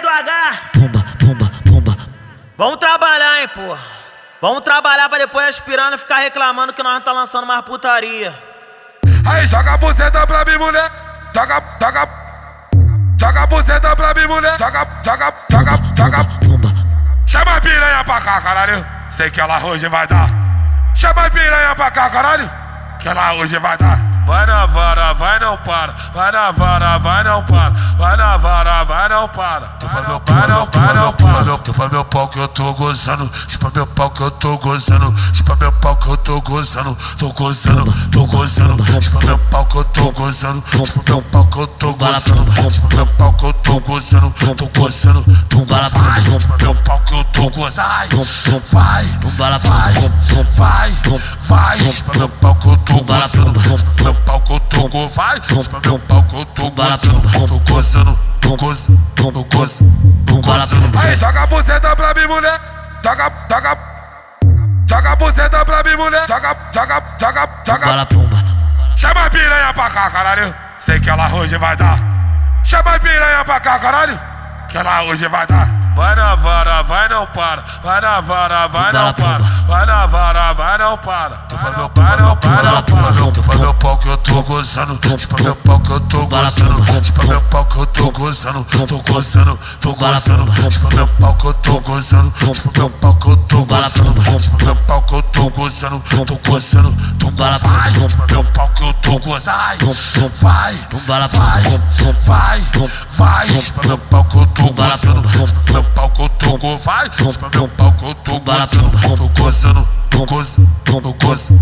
do H. Pumba, pumba, pumba. Vamos trabalhar, hein, porra. Vamos trabalhar pra depois aspirando e ficar reclamando que nós não tá lançando mais putaria. Aí joga a buceta pra mim, mulher. Joga, joga. Joga a buceta pra mim, mulher. Joga, joga, joga, joga. Pumba. Chama a piranha pra cá, caralho. Sei que ela hoje vai dar. Chama a piranha pra cá, caralho. Que ela hoje vai dar. Vai na vara, vai não para. Vai na vara, vai não para. Vai na vara, vai não para. Pau, não, vai não para. Tupa meu pau que eu tô gozando. Chupa meu pau que eu tô gozando. Chupa meu pau que eu tô gozando. Tô gozando, tô gozando. Chupa meu pau que eu tô gozando. Chupa meu pau que eu tô gozando. Chupa meu pau que eu tô gozando. Tô gozando, tô gozando. Chupa meu pau que eu tô gozando. Vai, vai, vai, vai. Chupa meu pau que eu tô gozando meu pau que eu tô go, vai. Chupa meu pau que eu tô gozando. Tô gozando, tô gozando, tô gozando, Aí joga a buceta pra mim, mulher. Joga, joga. Joga a buceta pra mim, mulher. Joga, joga, joga, joga. Bala pumba. Chama a piranha pra cá, caralho. Sei que ela hoje vai dar. Chama a piranha pra cá, caralho. Que ela hoje vai dar. Vai na vara, vai não para. Vai na vara, vai não para. Não para. Tupa meu pau, não para, para. Meu pau que eu tô gozando. Tupa meu pau que eu tô gozando. Tupa meu pau que eu tô gozando. Tô gozando, tô gozando. Tupa meu pau que eu tô gozando. Tupa meu pau que eu tô gozando. Tupa meu pau que eu tô gozando. Tô gozando, tô gozando. Tupa meu pau que eu tô gozando. Vai, vai, vai, vai. Tupa meu pau que eu tô gozando meu pau que eu tô go, vai. Pra meu pau que eu tô gozando, tô gozando, tô gozando. Então, no gozo.